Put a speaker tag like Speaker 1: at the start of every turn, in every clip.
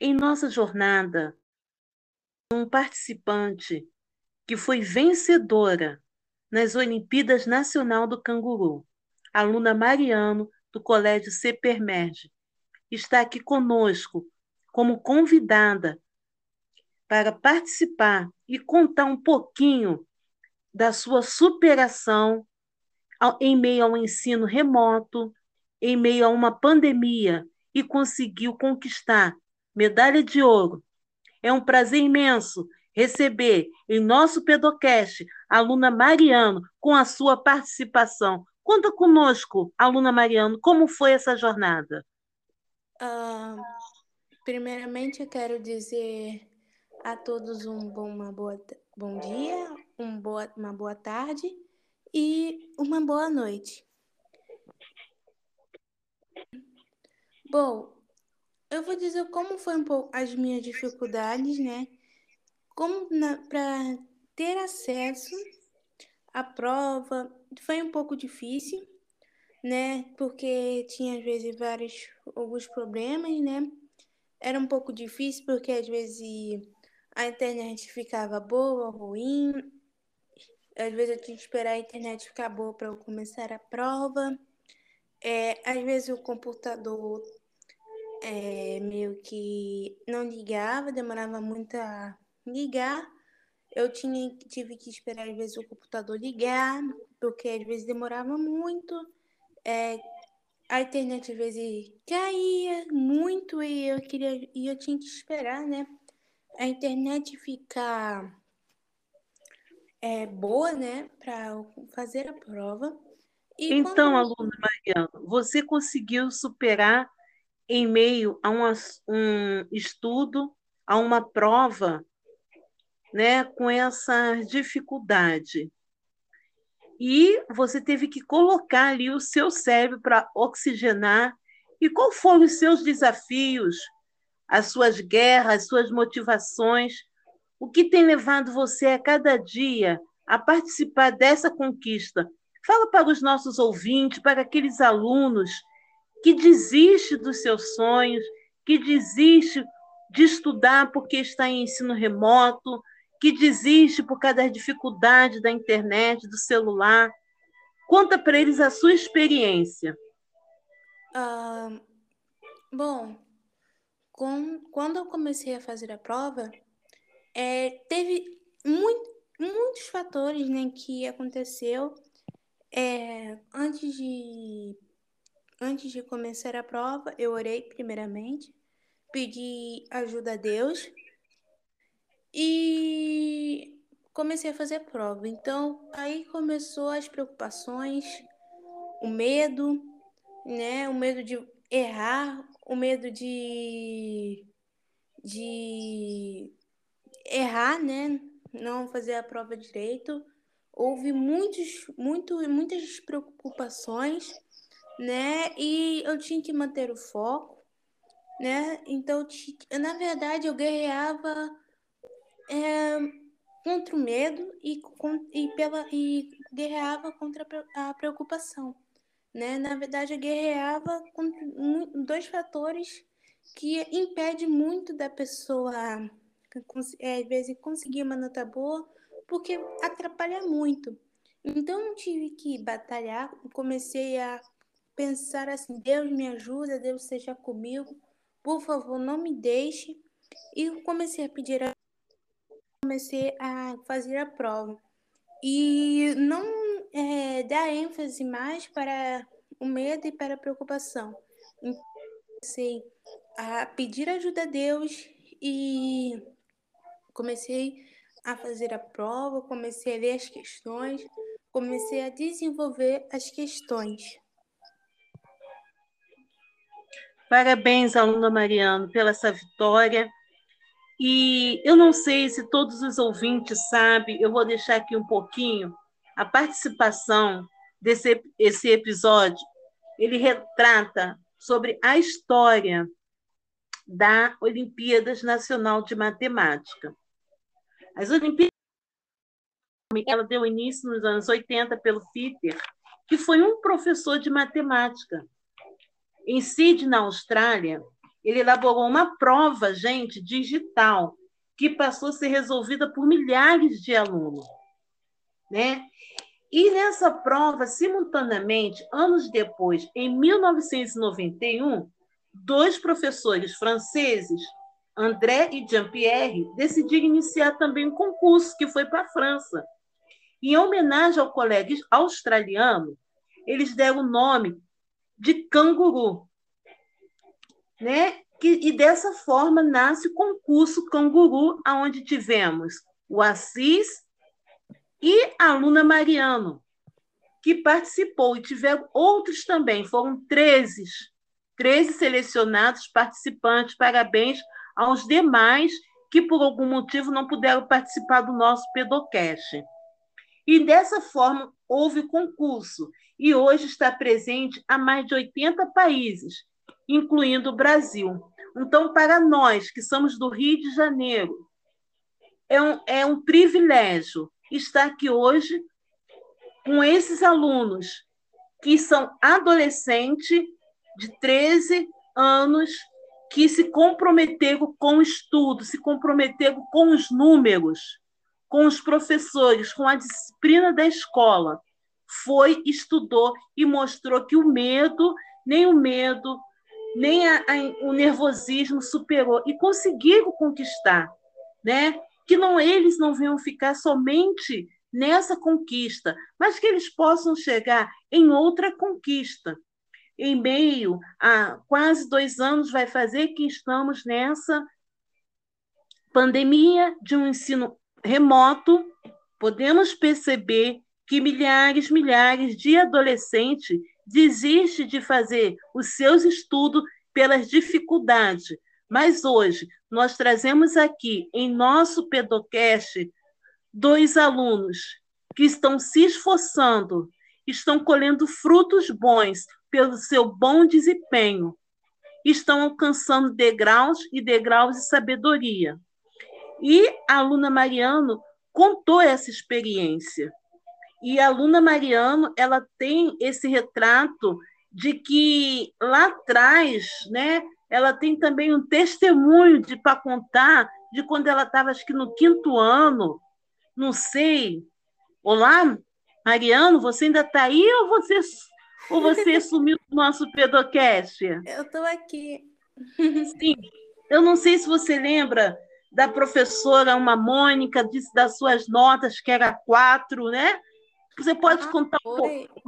Speaker 1: Em nossa jornada, um participante que foi vencedora nas Olimpíadas Nacional do Canguru, aluna Mariano, do Colégio Cepermerge, está aqui conosco como convidada para participar e contar um pouquinho da sua superação em meio ao ensino remoto, em meio a uma pandemia e conseguiu conquistar medalha de ouro. É um prazer imenso receber em nosso Pedocast a aluna Mariano com a sua participação. Conta conosco, aluna Mariano, como foi essa jornada?
Speaker 2: Uh, primeiramente, eu quero dizer a todos um bom, uma boa, bom dia, um boa, uma boa tarde e uma boa noite. Bom, eu vou dizer como foi um pouco as minhas dificuldades, né? Como para ter acesso à prova foi um pouco difícil, né? Porque tinha às vezes vários alguns problemas, né? Era um pouco difícil porque às vezes a internet ficava boa ruim. Às vezes eu tinha que esperar a internet ficar boa para eu começar a prova. É, às vezes o computador é, meio que não ligava, demorava muito a ligar. Eu tinha, tive que esperar às vezes o computador ligar, porque às vezes demorava muito. É, a internet às vezes caía muito e eu queria e eu tinha que esperar, né? A internet ficar é, boa, né, para fazer a prova.
Speaker 1: E então, quando... aluna Mariana, você conseguiu superar em meio a um, estudo, a uma prova, né, com essa dificuldade. E você teve que colocar ali o seu cérebro para oxigenar. E quais foram os seus desafios, as suas guerras, as suas motivações? O que tem levado você a cada dia a participar dessa conquista? Fala para os nossos ouvintes, para aqueles alunos que desiste dos seus sonhos, que desiste de estudar porque está em ensino remoto, que desiste por causa das dificuldades da internet, do celular. Conta para eles a sua experiência.
Speaker 2: Uh, bom, com, quando eu comecei a fazer a prova, é, teve muito, muitos fatores né, que aconteceu é, antes de Antes de começar a prova, eu orei primeiramente, pedi ajuda a Deus e comecei a fazer a prova. Então, aí começou as preocupações, o medo, né? O medo de errar, o medo de de errar, né? Não fazer a prova direito. Houve muitos, muito, muitas preocupações né? E eu tinha que manter o foco, né? Então, na verdade, eu guerreava é, contra o medo e, e, pela, e guerreava contra a preocupação, né? Na verdade, eu guerreava contra dois fatores que impede muito da pessoa, é, às vezes, conseguir uma nota boa, porque atrapalha muito. Então, eu tive que batalhar, comecei a pensar assim: Deus me ajuda, Deus seja comigo, por favor, não me deixe. E comecei a pedir, a... comecei a fazer a prova. E não é, dar ênfase mais para o medo e para a preocupação. Então, comecei a pedir ajuda a Deus e comecei a fazer a prova, comecei a ler as questões, comecei a desenvolver as questões.
Speaker 1: Parabéns, aluna Mariano, pela essa vitória. E eu não sei se todos os ouvintes sabem, eu vou deixar aqui um pouquinho a participação desse esse episódio. Ele retrata sobre a história da Olimpíadas Nacional de Matemática. As Olimpíadas ela deu início nos anos 80 pelo Peter, que foi um professor de matemática em Sydney, na Austrália, ele elaborou uma prova, gente, digital, que passou a ser resolvida por milhares de alunos. Né? E nessa prova, simultaneamente, anos depois, em 1991, dois professores franceses, André e Jean-Pierre, decidiram iniciar também um concurso que foi para a França. Em homenagem ao colega australiano, eles deram o nome de canguru. Né? e dessa forma nasce o concurso Canguru, aonde tivemos o Assis e a aluna Mariano, que participou, e tiveram outros também, foram 13, 13 selecionados participantes. Parabéns aos demais que, por algum motivo, não puderam participar do nosso Pedocast. E dessa forma, houve concurso, e hoje está presente a mais de 80 países, incluindo o Brasil. Então, para nós que somos do Rio de Janeiro, é um, é um privilégio estar aqui hoje com esses alunos que são adolescentes de 13 anos que se comprometeram com o estudo, se comprometeram com os números, com os professores, com a disciplina da escola. Foi, estudou e mostrou que o medo, nem o medo, nem a, a, o nervosismo superou e conseguiram conquistar, né? Que não eles não venham ficar somente nessa conquista, mas que eles possam chegar em outra conquista. Em meio a quase dois anos vai fazer que estamos nessa pandemia de um ensino remoto, podemos perceber que milhares, milhares de adolescentes desiste de fazer os seus estudos pelas dificuldades. Mas hoje nós trazemos aqui em nosso Pedocast dois alunos que estão se esforçando, estão colhendo frutos bons pelo seu bom desempenho, estão alcançando degraus e degraus de sabedoria. E a aluna Mariano contou essa experiência. E a aluna Mariano, ela tem esse retrato de que lá atrás, né, ela tem também um testemunho de para contar de quando ela estava acho que no quinto ano, não sei. Olá, Mariano, você ainda está aí ou você ou você sumiu do nosso pedocast?
Speaker 2: Eu estou aqui.
Speaker 1: Sim. Eu não sei se você lembra da professora uma Mônica disse das suas notas que era quatro, né? Você pode ah, contar um pouco.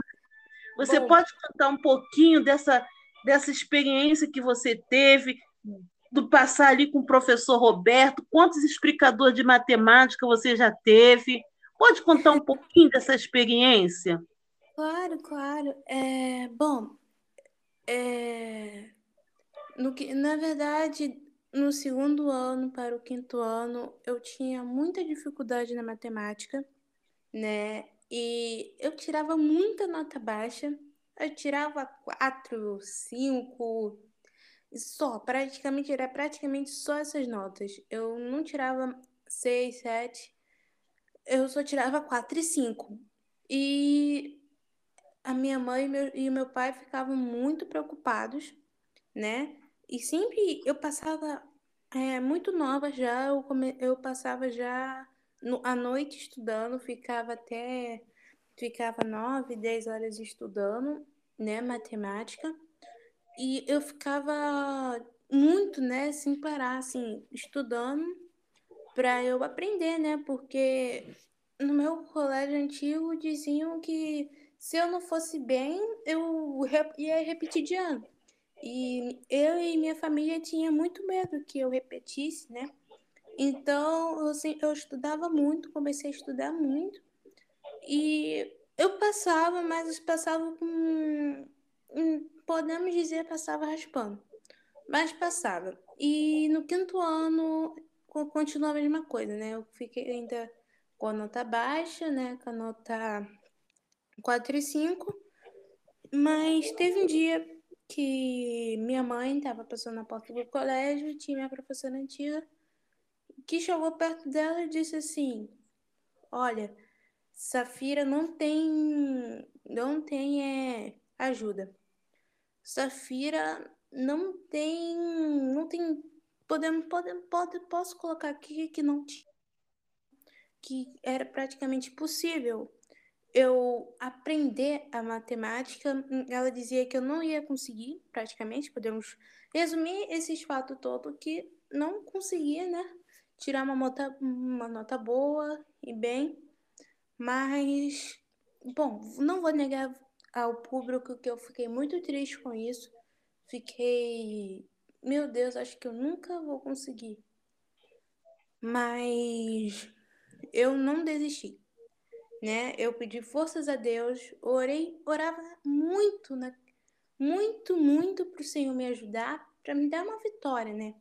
Speaker 1: Você Bom. pode contar um pouquinho dessa, dessa experiência que você teve, do passar ali com o professor Roberto? Quantos explicadores de matemática você já teve? Pode contar um pouquinho dessa experiência?
Speaker 2: Claro, claro. É, bom, é, no que, na verdade, no segundo ano para o quinto ano, eu tinha muita dificuldade na matemática, né? E eu tirava muita nota baixa. Eu tirava 4, 5, só, praticamente era praticamente só essas notas. Eu não tirava 6, 7. Eu só tirava 4 e 5. E a minha mãe e meu, e meu pai ficavam muito preocupados, né? E sempre eu passava é, muito nova já, eu, come, eu passava já no, à noite estudando, ficava até ficava nove, dez horas estudando, né, matemática. E eu ficava muito, né, sem parar, assim, estudando para eu aprender, né? Porque no meu colégio antigo diziam que se eu não fosse bem, eu ia repetir de ano. E eu e minha família tinha muito medo que eu repetisse, né? Então, eu, assim, eu estudava muito, comecei a estudar muito. E eu passava, mas passava com. Podemos dizer, passava raspando. Mas passava. E no quinto ano, continua a mesma coisa, né? Eu fiquei ainda com a nota baixa, né? Com a nota 4 e 5. Mas teve um dia que minha mãe estava passando na porta do colégio, tinha minha professora antiga que chegou perto dela e disse assim: Olha, Safira não tem não tem é, ajuda. Safira não tem, não tem, podemos, podemos, pode, posso colocar aqui que não que era praticamente possível eu aprender a matemática. Ela dizia que eu não ia conseguir, praticamente, podemos resumir esses fatos todos que não conseguia, né? Tirar uma nota, uma nota boa e bem, mas, bom, não vou negar ao público que eu fiquei muito triste com isso. Fiquei, meu Deus, acho que eu nunca vou conseguir. Mas eu não desisti, né? Eu pedi forças a Deus, orei, orava muito, né? muito, muito para o Senhor me ajudar, para me dar uma vitória, né?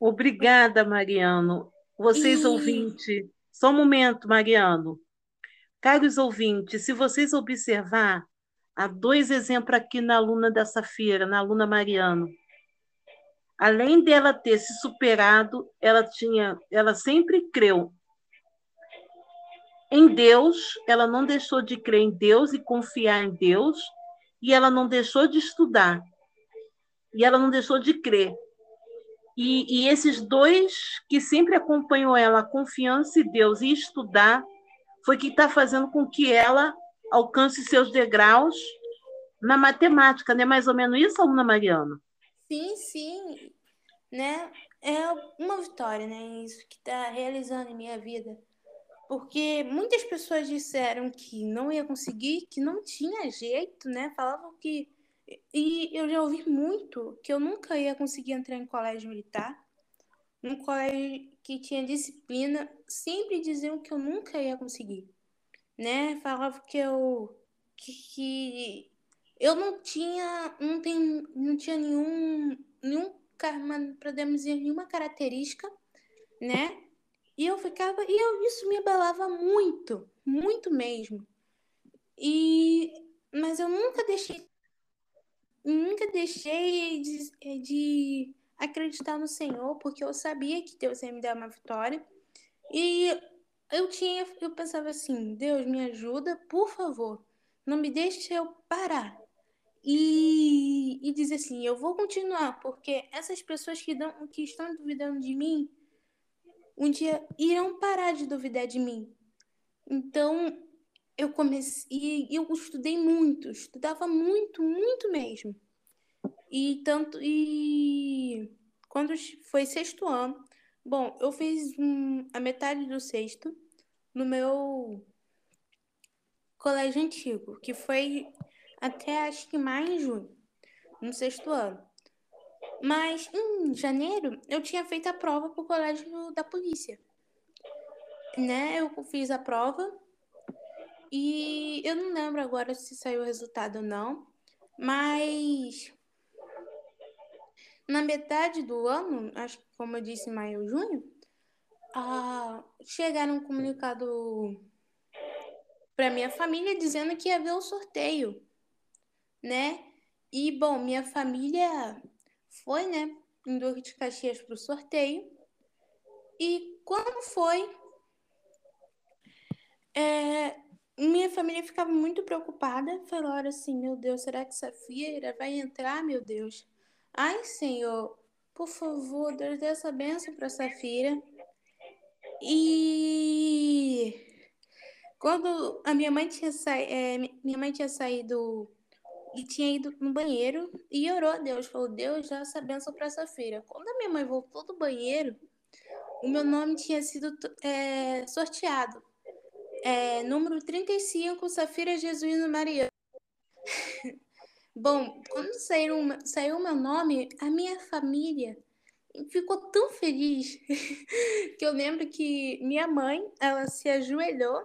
Speaker 1: Obrigada, Mariano. Vocês e... ouvintes, só um momento, Mariano. Caros ouvintes, se vocês observar, há dois exemplos aqui na aluna dessa feira, na aluna Mariano. Além dela ter se superado, ela tinha, ela sempre creu em Deus, ela não deixou de crer em Deus e confiar em Deus, e ela não deixou de estudar, e ela não deixou de crer. E, e esses dois que sempre acompanham ela, confiança em Deus e estudar, foi que está fazendo com que ela alcance seus degraus na matemática, né? Mais ou menos isso, aluna Mariana?
Speaker 2: Sim, sim. Né? É uma vitória, né? Isso que está realizando em minha vida. Porque muitas pessoas disseram que não ia conseguir, que não tinha jeito, né? Falavam que e eu já ouvi muito que eu nunca ia conseguir entrar em colégio militar, um colégio que tinha disciplina, sempre diziam que eu nunca ia conseguir, né? Falavam que eu que, que eu não tinha não tem não tinha nenhum nenhum podemos dizer nenhuma característica, né? E eu ficava e eu, isso me abalava muito, muito mesmo. E mas eu nunca deixei nunca deixei de, de acreditar no Senhor, porque eu sabia que Deus ia me dar uma vitória. E eu tinha, eu pensava assim, Deus me ajuda, por favor, não me deixe eu parar. E, e dizer assim, eu vou continuar, porque essas pessoas que, dão, que estão duvidando de mim, um dia irão parar de duvidar de mim. Então, eu comecei e eu estudei muito, estudava muito, muito mesmo. E tanto e quando foi sexto ano, bom, eu fiz um, a metade do sexto no meu colégio antigo, que foi até acho que mais em junho, no sexto ano. Mas em janeiro eu tinha feito a prova para o colégio da polícia. Né? Eu fiz a prova e eu não lembro agora se saiu o resultado ou não, mas na metade do ano, acho que como eu disse, maio ou junho, ah, chegaram um comunicado para minha família dizendo que ia haver o sorteio, né? E, bom, minha família foi, né, em Duque de Caxias para o sorteio. E quando foi, é, minha família ficava muito preocupada. Falaram assim: Meu Deus, será que Safira vai entrar? Meu Deus. Ai, Senhor, por favor, Deus dê essa bênção para Safira. E quando a minha mãe tinha, sa... É, minha mãe tinha saído e tinha ido no banheiro e orou a Deus, falou: Deus, dá essa bênção para Safira. Quando a minha mãe voltou do banheiro, o meu nome tinha sido é, sorteado é, número 35, Safira Jesuíno Mariana. Bom, quando saiu, saiu meu nome, a minha família ficou tão feliz que eu lembro que minha mãe, ela se ajoelhou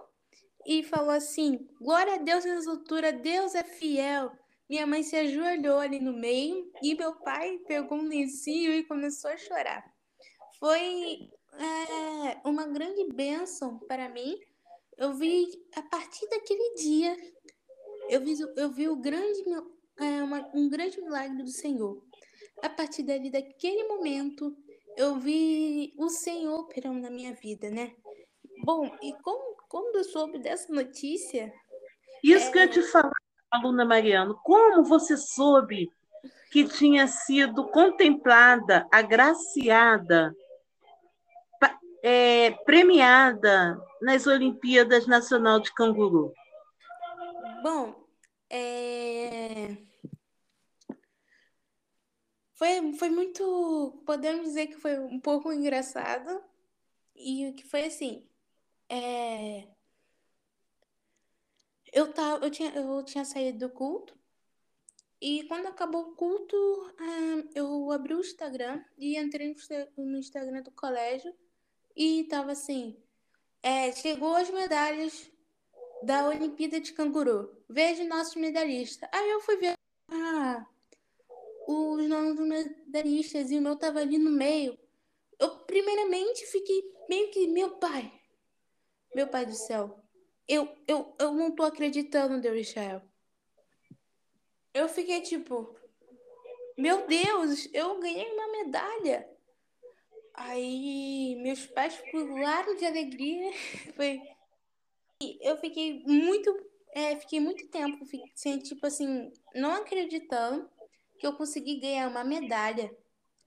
Speaker 2: e falou assim: Glória a Deus nessa altura, Deus é fiel. Minha mãe se ajoelhou ali no meio e meu pai pegou um lencinho e começou a chorar. Foi é, uma grande bênção para mim, eu vi, a partir daquele dia, eu vi, eu vi o grande, é, uma, um grande milagre do Senhor. A partir dali, daquele momento, eu vi o Senhor operando na minha vida, né? Bom, e como, quando eu soube dessa notícia.
Speaker 1: Isso é... que eu te falar, aluna Mariano, como você soube que tinha sido contemplada, agraciada, é, premiada nas Olimpíadas Nacional de Canguru?
Speaker 2: Bom, é... foi, foi muito. Podemos dizer que foi um pouco engraçado. E que foi assim. É... Eu, tava, eu, tinha, eu tinha saído do culto. E quando acabou o culto, eu abri o Instagram e entrei no Instagram do colégio e tava assim: é, chegou as medalhas da Olimpíada de Canguru. Veja nossos medalhistas. Aí eu fui ver ah, os nomes dos medalhistas e o meu tava ali no meio. Eu, primeiramente, fiquei meio que, meu pai, meu pai do céu, eu, eu, eu não tô acreditando, Deus Israel. Eu fiquei tipo, meu Deus, eu ganhei uma medalha. Aí meus pais pularam de alegria. Foi. Eu fiquei muito. É, fiquei muito tempo sem, tipo assim, não acreditando que eu consegui ganhar uma medalha.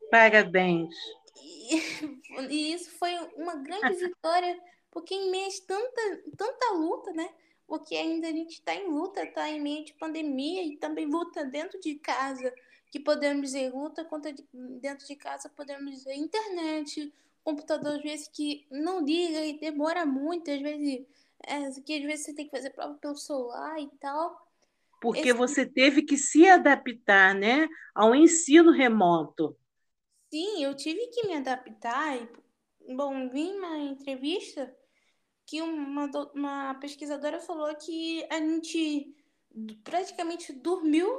Speaker 1: Parabéns.
Speaker 2: E, e isso foi uma grande vitória, porque em meio a tanta, tanta luta, né? Porque ainda a gente está em luta, está em meio de pandemia e também luta dentro de casa que podemos dizer luta contra dentro de casa, podemos dizer internet, computador às vezes que não liga e demora muito, às vezes, é, que às vezes você tem que fazer prova pelo celular e tal.
Speaker 1: Porque Esse... você teve que se adaptar, né, ao ensino remoto.
Speaker 2: Sim, eu tive que me adaptar. E, bom, vi uma entrevista que uma, uma pesquisadora falou que a gente praticamente dormiu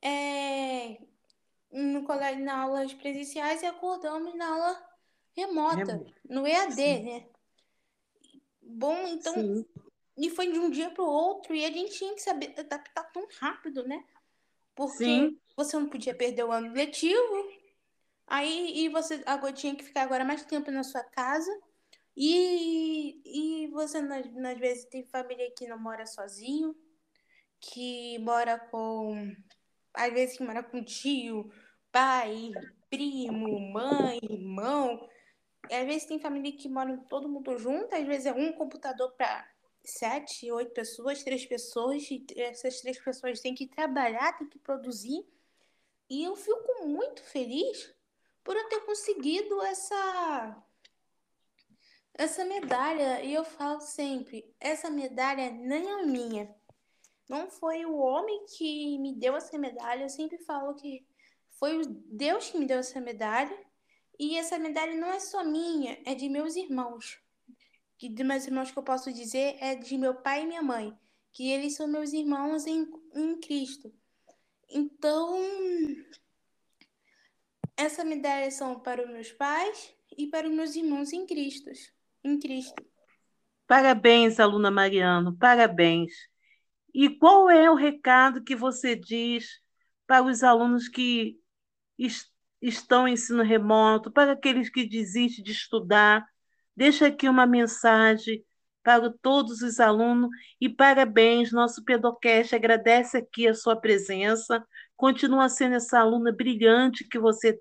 Speaker 2: é, no colégio, na aulas presenciais e acordamos na aula remota, no EAD, Sim. né? Bom, então. Sim. E foi de um dia para o outro, e a gente tinha que saber adaptar tão rápido, né? Porque Sim. você não podia perder o ano letivo, aí e você agora tinha que ficar agora mais tempo na sua casa. E, e você, às, vezes, tem família que não mora sozinho, que mora com às vezes que mora com tio, pai, primo, mãe, irmão. Às vezes tem família que mora todo mundo junto, às vezes é um computador para sete, oito pessoas, três pessoas, e essas três pessoas têm que trabalhar, têm que produzir. E eu fico muito feliz por eu ter conseguido essa essa medalha. E eu falo sempre, essa medalha nem é minha. Não foi o homem que me deu essa medalha. Eu sempre falo que foi Deus que me deu essa medalha. E essa medalha não é só minha, é de meus irmãos. Que de meus irmãos que eu posso dizer é de meu pai e minha mãe, que eles são meus irmãos em, em Cristo. Então, essa medalha são para os meus pais e para os meus irmãos em Cristo. Em Cristo.
Speaker 1: Parabéns, aluna Mariano, parabéns. E qual é o recado que você diz para os alunos que est estão em ensino remoto, para aqueles que desistem de estudar? Deixa aqui uma mensagem para todos os alunos e parabéns, nosso Pedocast agradece aqui a sua presença, continua sendo essa aluna brilhante que você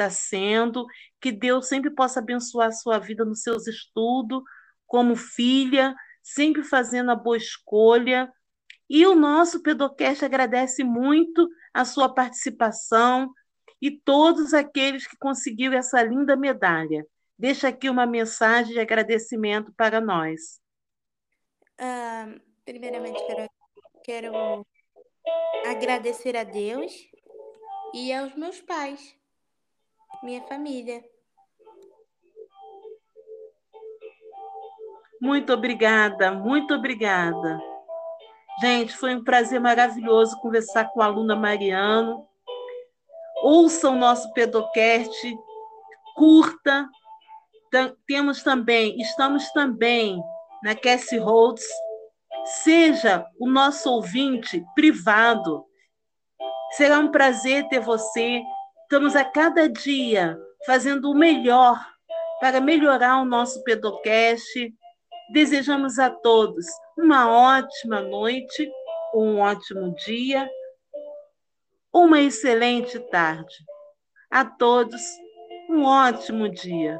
Speaker 1: está sendo, que Deus sempre possa abençoar a sua vida nos seus estudos, como filha, sempre fazendo a boa escolha, e o nosso Pedocast agradece muito a sua participação e todos aqueles que conseguiram essa linda medalha. Deixa aqui uma mensagem de agradecimento para nós.
Speaker 2: Uh, primeiramente, quero, quero agradecer a Deus e aos meus pais, minha família.
Speaker 1: Muito obrigada, muito obrigada. Gente, foi um prazer maravilhoso conversar com a aluna Mariano. Ouçam o nosso Pedocast, curta. Temos também, estamos também na Cassie Holds. Seja o nosso ouvinte privado. Será um prazer ter você. Estamos a cada dia fazendo o melhor para melhorar o nosso Pedocast Desejamos a todos uma ótima noite, um ótimo dia. uma excelente tarde. A todos, um ótimo dia.